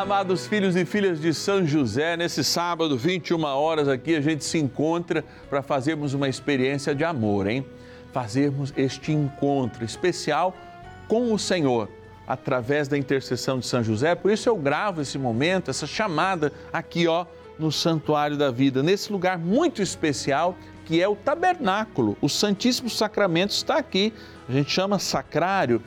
Amados filhos e filhas de São José. Nesse sábado, 21 horas aqui, a gente se encontra para fazermos uma experiência de amor, hein? Fazermos este encontro especial com o Senhor através da intercessão de São José. Por isso eu gravo esse momento, essa chamada aqui, ó, no Santuário da Vida, nesse lugar muito especial que é o tabernáculo. O Santíssimo Sacramento está aqui. A gente chama sacrário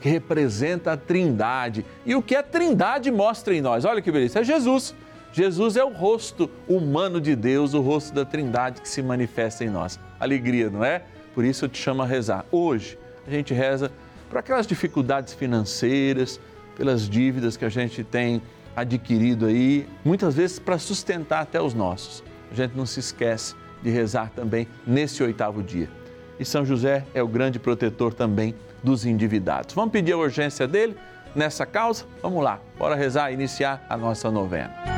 que representa a Trindade. E o que a Trindade mostra em nós? Olha que beleza, é Jesus. Jesus é o rosto humano de Deus, o rosto da Trindade que se manifesta em nós. Alegria, não é? Por isso eu te chamo a rezar. Hoje a gente reza por aquelas dificuldades financeiras, pelas dívidas que a gente tem adquirido aí, muitas vezes para sustentar até os nossos. A gente não se esquece de rezar também nesse oitavo dia. E São José é o grande protetor também dos endividados. Vamos pedir a urgência dele nessa causa? Vamos lá, bora rezar e iniciar a nossa novena.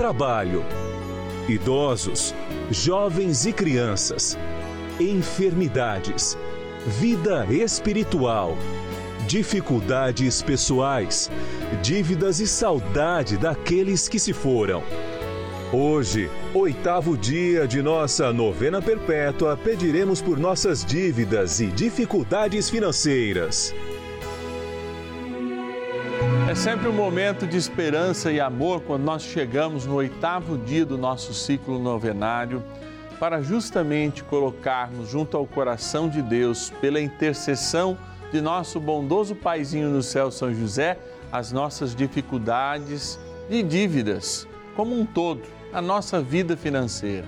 trabalho, idosos, jovens e crianças, enfermidades, vida espiritual, dificuldades pessoais, dívidas e saudade daqueles que se foram. Hoje, oitavo dia de nossa novena perpétua, pediremos por nossas dívidas e dificuldades financeiras. Sempre um momento de esperança e amor quando nós chegamos no oitavo dia do nosso ciclo novenário para justamente colocarmos junto ao coração de Deus, pela intercessão de nosso bondoso Paizinho no céu, São José, as nossas dificuldades e dívidas, como um todo, a nossa vida financeira.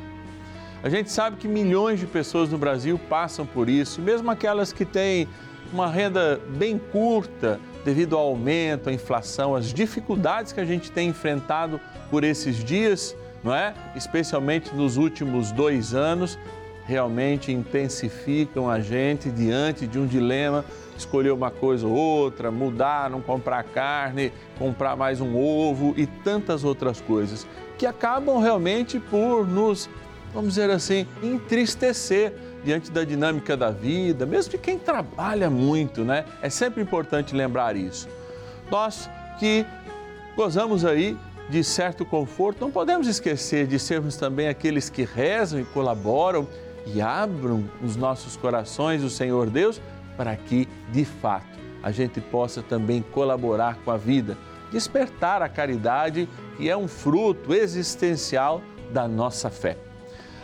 A gente sabe que milhões de pessoas no Brasil passam por isso, mesmo aquelas que têm uma renda bem curta, devido ao aumento, à inflação, às dificuldades que a gente tem enfrentado por esses dias, não é? Especialmente nos últimos dois anos, realmente intensificam a gente diante de um dilema escolher uma coisa ou outra, mudar, não comprar carne, comprar mais um ovo e tantas outras coisas que acabam realmente por nos, vamos dizer assim, entristecer diante da dinâmica da vida, mesmo de quem trabalha muito, né? É sempre importante lembrar isso. Nós que gozamos aí de certo conforto, não podemos esquecer de sermos também aqueles que rezam e colaboram e abram os nossos corações, o Senhor Deus, para que, de fato, a gente possa também colaborar com a vida, despertar a caridade, que é um fruto existencial da nossa fé.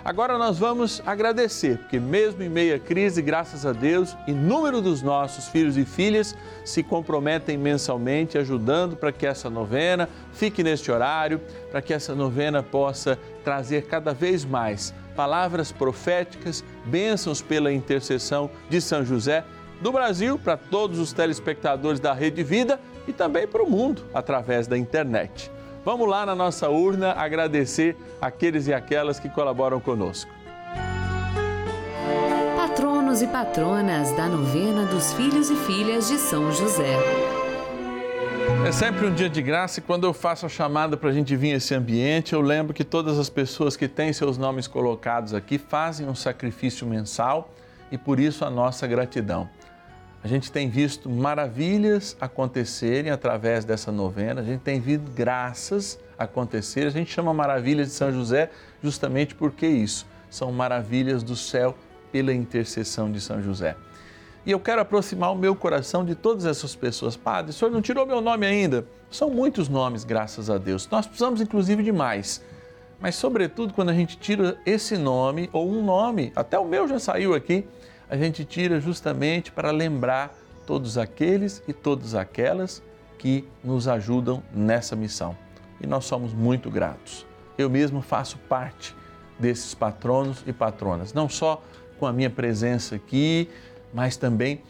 Agora nós vamos agradecer, porque mesmo em meio à crise, graças a Deus, inúmero dos nossos filhos e filhas se comprometem mensalmente ajudando para que essa novena fique neste horário, para que essa novena possa trazer cada vez mais palavras proféticas, bênçãos pela intercessão de São José do Brasil para todos os telespectadores da Rede Vida e também para o mundo através da internet. Vamos lá na nossa urna agradecer aqueles e aquelas que colaboram conosco. Patronos e patronas da novena dos filhos e filhas de São José. É sempre um dia de graça e quando eu faço a chamada para a gente vir esse ambiente, eu lembro que todas as pessoas que têm seus nomes colocados aqui fazem um sacrifício mensal e por isso a nossa gratidão. A gente tem visto maravilhas acontecerem através dessa novena, a gente tem visto graças acontecerem. A gente chama maravilhas de São José justamente porque isso são maravilhas do céu pela intercessão de São José. E eu quero aproximar o meu coração de todas essas pessoas. Padre, o senhor não tirou meu nome ainda? São muitos nomes, graças a Deus. Nós precisamos, inclusive, de mais. Mas, sobretudo, quando a gente tira esse nome, ou um nome, até o meu já saiu aqui, a gente tira justamente para lembrar todos aqueles e todas aquelas que nos ajudam nessa missão. E nós somos muito gratos. Eu mesmo faço parte desses patronos e patronas, não só com a minha presença aqui, mas também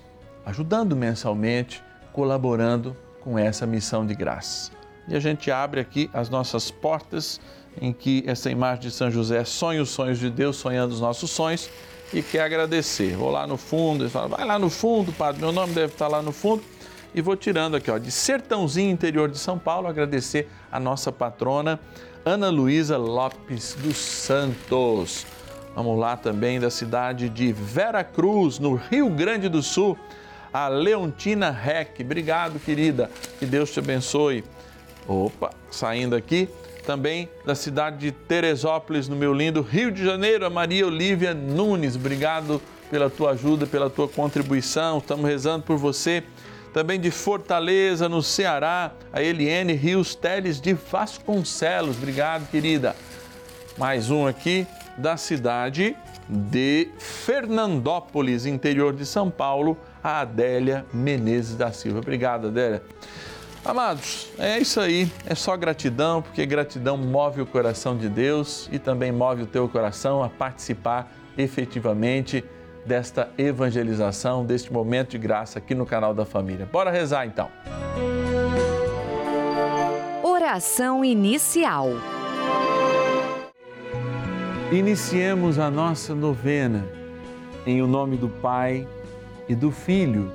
ajudando mensalmente, colaborando com essa missão de graça. E a gente abre aqui as nossas portas em que essa imagem de São José sonha os sonhos de Deus, sonhando os nossos sonhos e quer agradecer. Vou lá no fundo, vai lá no fundo, padre, meu nome deve estar lá no fundo. E vou tirando aqui, ó, de Sertãozinho, interior de São Paulo, agradecer a nossa patrona, Ana Luísa Lopes dos Santos. Vamos lá também da cidade de Vera Cruz, no Rio Grande do Sul, a Leontina Reck. Obrigado, querida. Que Deus te abençoe. Opa, saindo aqui, também da cidade de Teresópolis, no meu lindo Rio de Janeiro, a Maria Olívia Nunes. Obrigado pela tua ajuda, pela tua contribuição. Estamos rezando por você. Também de Fortaleza, no Ceará, a Eliane Rios Teles de Vasconcelos. Obrigado, querida. Mais um aqui da cidade de Fernandópolis, interior de São Paulo, a Adélia Menezes da Silva. Obrigado, Adélia. Amados, é isso aí, é só gratidão, porque gratidão move o coração de Deus e também move o teu coração a participar efetivamente desta evangelização, deste momento de graça aqui no canal da família. Bora rezar então. Oração inicial. Iniciemos a nossa novena em o nome do Pai e do Filho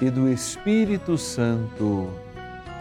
e do Espírito Santo.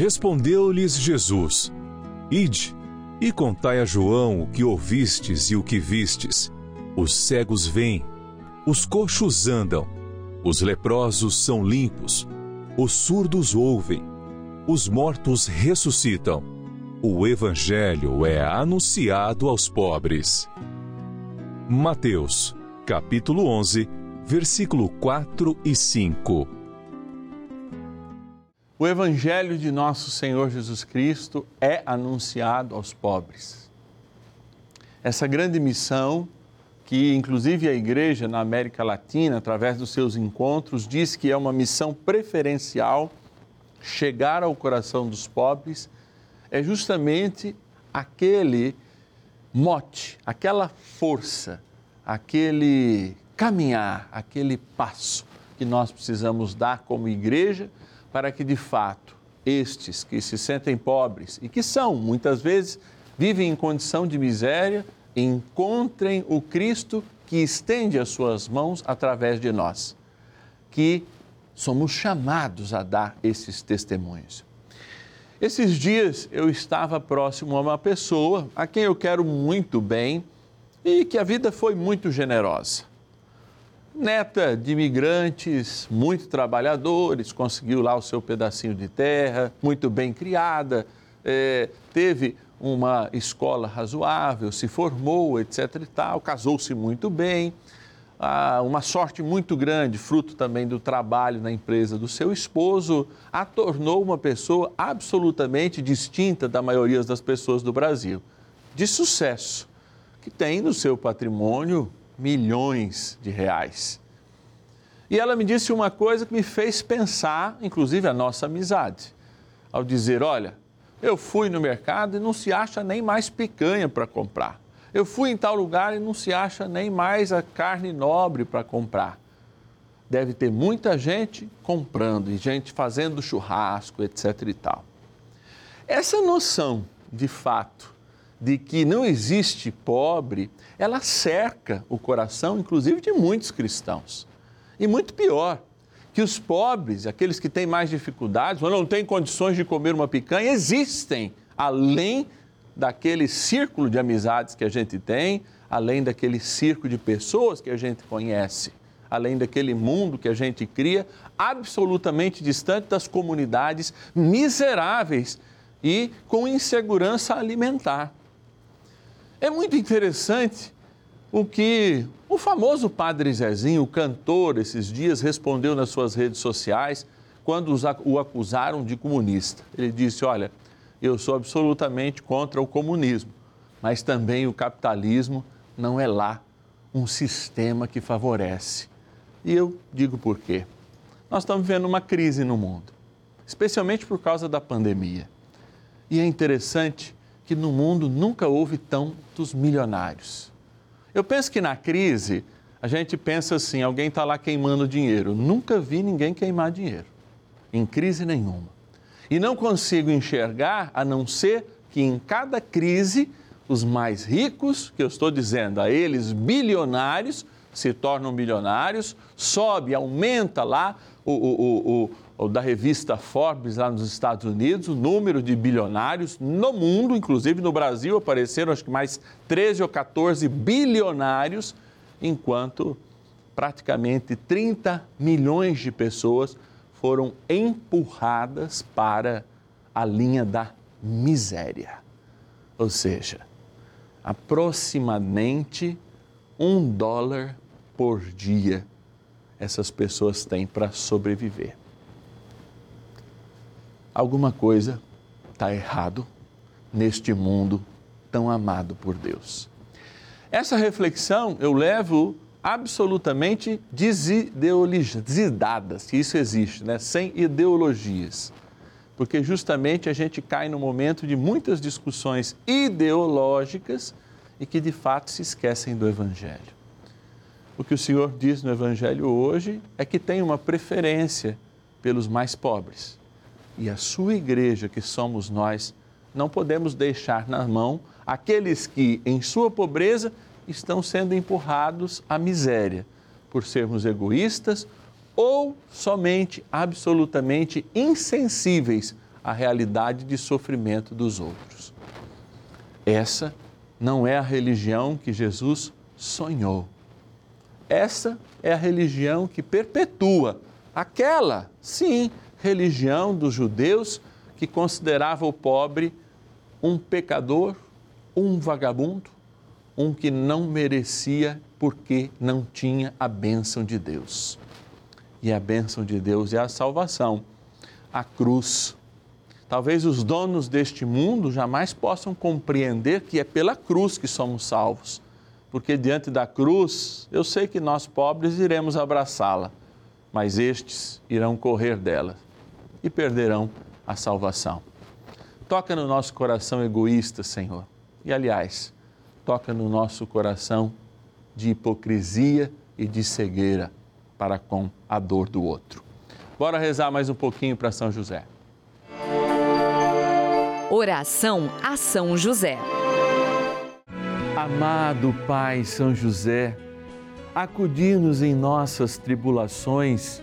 Respondeu-lhes Jesus: Ide e contai a João o que ouvistes e o que vistes. Os cegos vêm, os coxos andam, os leprosos são limpos, os surdos ouvem, os mortos ressuscitam. O Evangelho é anunciado aos pobres. Mateus, capítulo 11, versículo 4 e 5. O Evangelho de nosso Senhor Jesus Cristo é anunciado aos pobres. Essa grande missão, que inclusive a Igreja na América Latina, através dos seus encontros, diz que é uma missão preferencial chegar ao coração dos pobres, é justamente aquele mote, aquela força, aquele caminhar, aquele passo que nós precisamos dar como igreja para que de fato estes que se sentem pobres e que são muitas vezes vivem em condição de miséria encontrem o Cristo que estende as suas mãos através de nós, que somos chamados a dar esses testemunhos. Esses dias eu estava próximo a uma pessoa a quem eu quero muito bem e que a vida foi muito generosa. Neta de imigrantes, muito trabalhadores, conseguiu lá o seu pedacinho de terra, muito bem criada, é, teve uma escola razoável, se formou, etc. e tal, casou-se muito bem ah, uma sorte muito grande, fruto também do trabalho na empresa do seu esposo, a tornou uma pessoa absolutamente distinta da maioria das pessoas do Brasil, de sucesso, que tem no seu patrimônio milhões de reais. E ela me disse uma coisa que me fez pensar, inclusive, a nossa amizade, ao dizer: Olha, eu fui no mercado e não se acha nem mais picanha para comprar. Eu fui em tal lugar e não se acha nem mais a carne nobre para comprar. Deve ter muita gente comprando e gente fazendo churrasco, etc e tal. Essa noção, de fato, de que não existe pobre, ela cerca o coração, inclusive, de muitos cristãos. E muito pior, que os pobres, aqueles que têm mais dificuldades ou não têm condições de comer uma picanha, existem além daquele círculo de amizades que a gente tem, além daquele círculo de pessoas que a gente conhece, além daquele mundo que a gente cria, absolutamente distante das comunidades miseráveis e com insegurança alimentar. É muito interessante o que o famoso Padre Zezinho, o cantor, esses dias respondeu nas suas redes sociais quando o acusaram de comunista. Ele disse: Olha, eu sou absolutamente contra o comunismo, mas também o capitalismo não é lá um sistema que favorece. E eu digo por quê. Nós estamos vivendo uma crise no mundo, especialmente por causa da pandemia. E é interessante que no mundo nunca houve tantos milionários. Eu penso que na crise a gente pensa assim: alguém está lá queimando dinheiro. Nunca vi ninguém queimar dinheiro, em crise nenhuma. E não consigo enxergar a não ser que em cada crise os mais ricos, que eu estou dizendo a eles bilionários, se tornam bilionários, sobe, aumenta lá o, o, o, da revista Forbes lá nos Estados Unidos, o número de bilionários no mundo, inclusive no Brasil apareceram acho que mais 13 ou 14 bilionários, enquanto praticamente 30 milhões de pessoas foram empurradas para a linha da miséria. Ou seja, aproximadamente um dólar por dia essas pessoas têm para sobreviver. Alguma coisa está errado neste mundo tão amado por Deus. Essa reflexão eu levo absolutamente desideologizadas, que isso existe, né? sem ideologias. Porque justamente a gente cai no momento de muitas discussões ideológicas e que de fato se esquecem do Evangelho. O que o Senhor diz no Evangelho hoje é que tem uma preferência pelos mais pobres. E a sua igreja, que somos nós, não podemos deixar na mão aqueles que, em sua pobreza, estão sendo empurrados à miséria por sermos egoístas ou somente absolutamente insensíveis à realidade de sofrimento dos outros. Essa não é a religião que Jesus sonhou. Essa é a religião que perpetua aquela, sim, religião dos judeus que considerava o pobre um pecador, um vagabundo, um que não merecia porque não tinha a bênção de Deus. E a bênção de Deus é a salvação, a cruz. Talvez os donos deste mundo jamais possam compreender que é pela cruz que somos salvos, porque diante da cruz eu sei que nós pobres iremos abraçá-la, mas estes irão correr dela e perderão a salvação. Toca no nosso coração egoísta, Senhor. E aliás, toca no nosso coração de hipocrisia e de cegueira para com a dor do outro. Bora rezar mais um pouquinho para São José. Oração a São José. Amado Pai São José, acudir-nos em nossas tribulações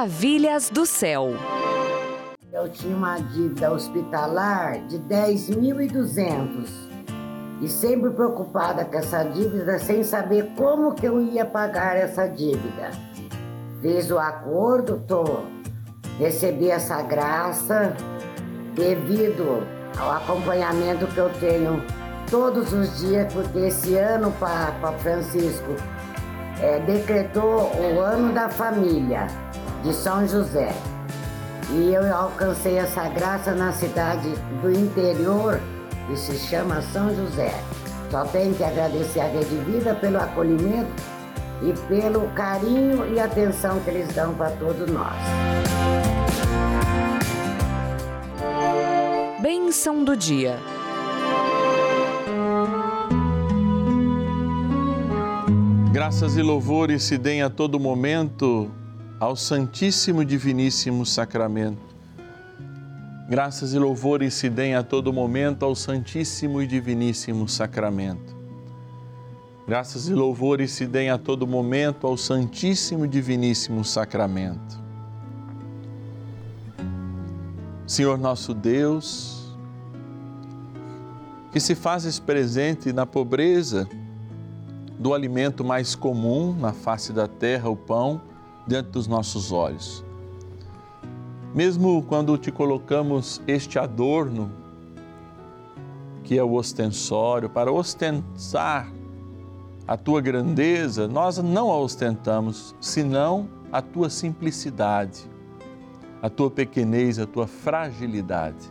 Maravilhas do céu. Eu tinha uma dívida hospitalar de 10.200 e sempre preocupada com essa dívida, sem saber como que eu ia pagar essa dívida. Fiz o acordo, tô, recebi essa graça devido ao acompanhamento que eu tenho todos os dias, porque esse ano, Papa Francisco é, decretou o ano da família de São José. E eu alcancei essa graça na cidade do interior que se chama São José. Só tenho que agradecer a Rede Vida pelo acolhimento e pelo carinho e atenção que eles dão para todos nós. Bênção do dia. Graças e louvores se deem a todo momento ao Santíssimo Diviníssimo Sacramento. Graças e louvores se deem a todo momento ao Santíssimo e Diviníssimo Sacramento. Graças e louvores se deem a todo momento ao Santíssimo e Diviníssimo Sacramento. Senhor nosso Deus, que se fazes presente na pobreza do alimento mais comum na face da terra, o pão, diante dos nossos olhos. Mesmo quando te colocamos este adorno, que é o ostensório, para ostentar a tua grandeza, nós não a ostentamos, senão a tua simplicidade, a tua pequenez, a tua fragilidade.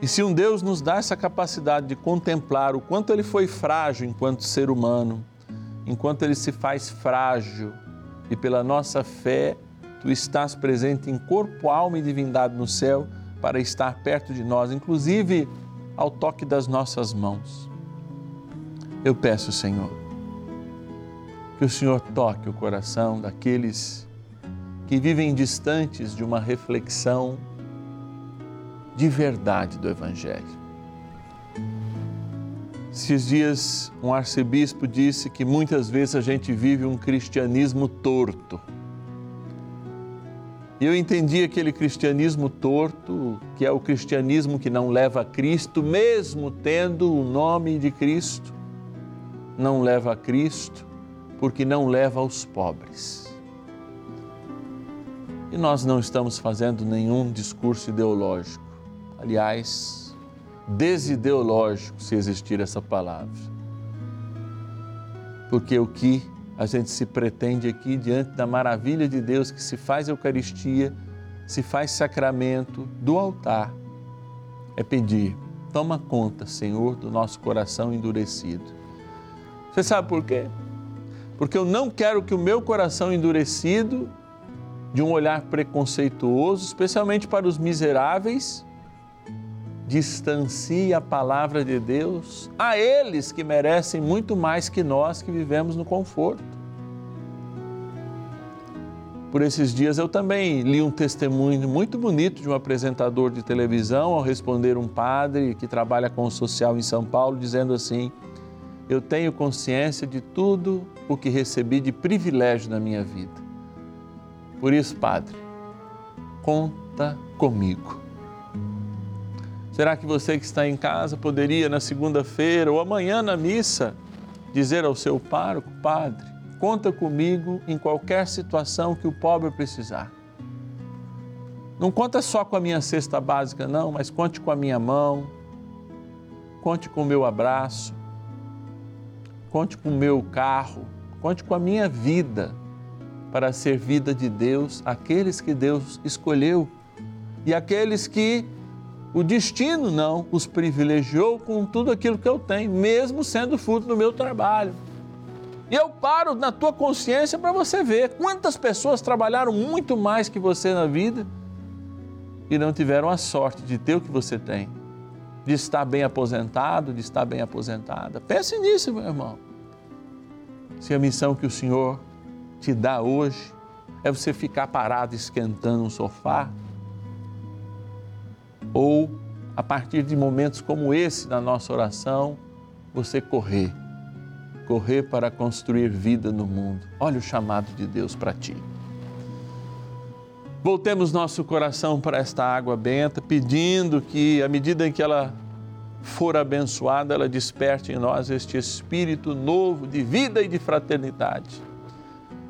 E se um Deus nos dá essa capacidade de contemplar o quanto ele foi frágil enquanto ser humano, enquanto ele se faz frágil e pela nossa fé, tu estás presente em corpo, alma e divindade no céu para estar perto de nós, inclusive ao toque das nossas mãos. Eu peço, Senhor, que o Senhor toque o coração daqueles que vivem distantes de uma reflexão de verdade do Evangelho. Esses dias, um arcebispo disse que muitas vezes a gente vive um cristianismo torto. E eu entendi aquele cristianismo torto, que é o cristianismo que não leva a Cristo, mesmo tendo o nome de Cristo, não leva a Cristo, porque não leva aos pobres. E nós não estamos fazendo nenhum discurso ideológico. Aliás, desideológico, se existir essa palavra. Porque o que a gente se pretende aqui diante da maravilha de Deus que se faz Eucaristia, se faz sacramento do altar, é pedir, toma conta, Senhor, do nosso coração endurecido. Você sabe por quê? Porque eu não quero que o meu coração endurecido, de um olhar preconceituoso, especialmente para os miseráveis, distancie a palavra de Deus a eles que merecem muito mais que nós que vivemos no conforto. Por esses dias eu também li um testemunho muito bonito de um apresentador de televisão ao responder um padre que trabalha com o social em São Paulo, dizendo assim: Eu tenho consciência de tudo o que recebi de privilégio na minha vida. Por isso, padre, conta comigo Será que você que está em casa poderia, na segunda-feira ou amanhã na missa, dizer ao seu pároco, Padre, conta comigo em qualquer situação que o pobre precisar? Não conta só com a minha cesta básica, não, mas conte com a minha mão, conte com o meu abraço, conte com o meu carro, conte com a minha vida para ser vida de Deus, aqueles que Deus escolheu e aqueles que o destino não os privilegiou com tudo aquilo que eu tenho, mesmo sendo fruto do meu trabalho. E eu paro na tua consciência para você ver quantas pessoas trabalharam muito mais que você na vida e não tiveram a sorte de ter o que você tem, de estar bem aposentado, de estar bem aposentada. Pense nisso, meu irmão. Se a missão que o Senhor te dá hoje é você ficar parado esquentando um sofá, ou a partir de momentos como esse na nossa oração, você correr, correr para construir vida no mundo. Olha o chamado de Deus para ti. Voltemos nosso coração para esta água benta, pedindo que, à medida em que ela for abençoada, ela desperte em nós este espírito novo de vida e de fraternidade.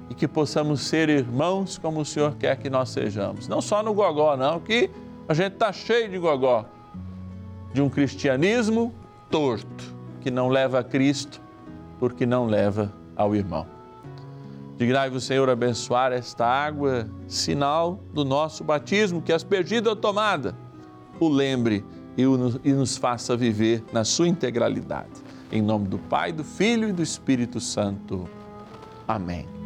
E que possamos ser irmãos como o Senhor quer que nós sejamos. Não só no gogó, não, que a gente está cheio de gogó, de um cristianismo torto, que não leva a Cristo, porque não leva ao irmão. Dignai-vos, Senhor, abençoar esta água, sinal do nosso batismo, que aspergida ou tomada, o lembre e nos faça viver na sua integralidade. Em nome do Pai, do Filho e do Espírito Santo. Amém.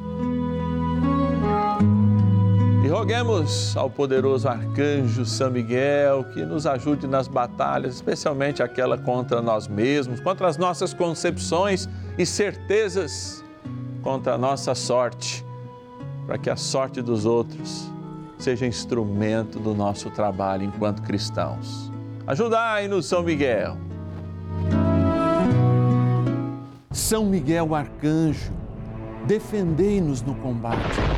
E roguemos ao poderoso arcanjo São Miguel que nos ajude nas batalhas, especialmente aquela contra nós mesmos, contra as nossas concepções e certezas, contra a nossa sorte, para que a sorte dos outros seja instrumento do nosso trabalho enquanto cristãos. Ajudai-nos, São Miguel. São Miguel arcanjo, defendei-nos no combate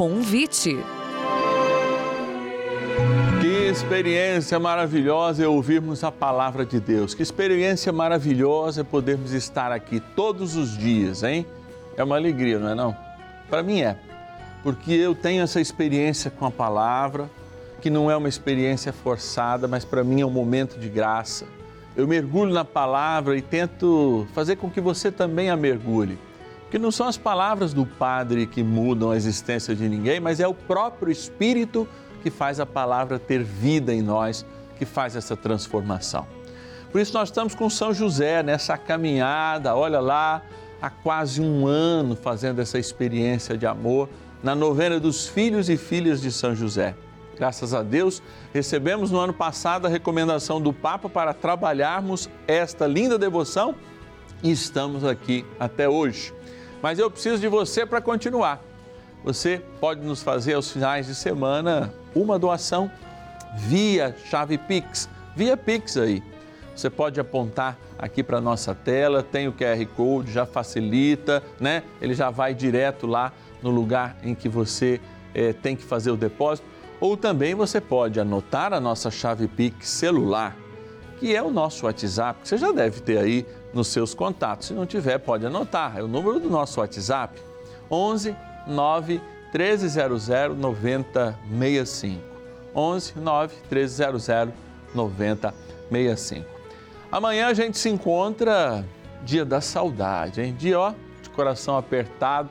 Convite. Que experiência maravilhosa é ouvirmos a palavra de Deus. Que experiência maravilhosa é podermos estar aqui todos os dias, hein? É uma alegria, não é não? Para mim é. Porque eu tenho essa experiência com a palavra, que não é uma experiência forçada, mas para mim é um momento de graça. Eu mergulho na palavra e tento fazer com que você também a mergulhe Porque não são as palavras do Padre que mudam a existência de ninguém, mas é o próprio Espírito que faz a palavra ter vida em nós, que faz essa transformação. Por isso nós estamos com São José nessa caminhada, olha lá, há quase um ano fazendo essa experiência de amor na novena dos filhos e filhas de São José. Graças a Deus, recebemos no ano passado a recomendação do Papa para trabalharmos esta linda devoção e estamos aqui até hoje. Mas eu preciso de você para continuar. Você pode nos fazer aos finais de semana uma doação via chave Pix, via Pix aí. Você pode apontar aqui para nossa tela, tem o QR Code, já facilita, né? Ele já vai direto lá no lugar em que você eh, tem que fazer o depósito. Ou também você pode anotar a nossa chave Pix celular, que é o nosso WhatsApp, que você já deve ter aí nos seus contatos. Se não tiver, pode anotar. É o número do nosso WhatsApp: 11 9 1300 9065. 11 9 1300 9065. Amanhã a gente se encontra dia da saudade, hein? Dia ó, de coração apertado,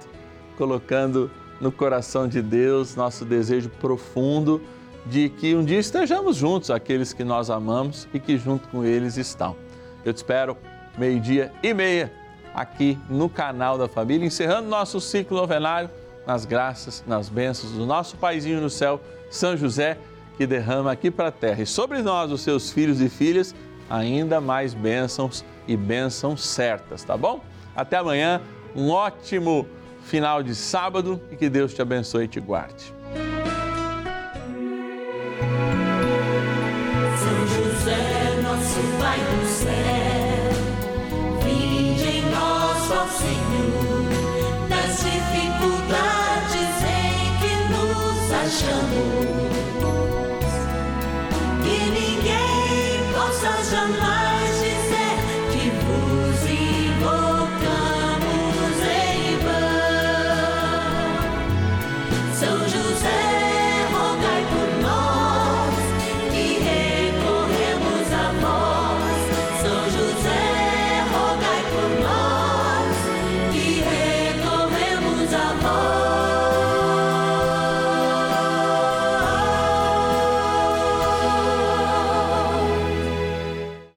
colocando no coração de Deus nosso desejo profundo de que um dia estejamos juntos, aqueles que nós amamos e que junto com eles estão. Eu te espero meio-dia e meia aqui no canal da família, encerrando nosso ciclo novenário nas graças, nas bênçãos do nosso paizinho no céu, São José, que derrama aqui para a terra e sobre nós, os seus filhos e filhas, ainda mais bênçãos e bênçãos certas, tá bom? Até amanhã, um ótimo final de sábado e que Deus te abençoe e te guarde. São José, nosso Pai nos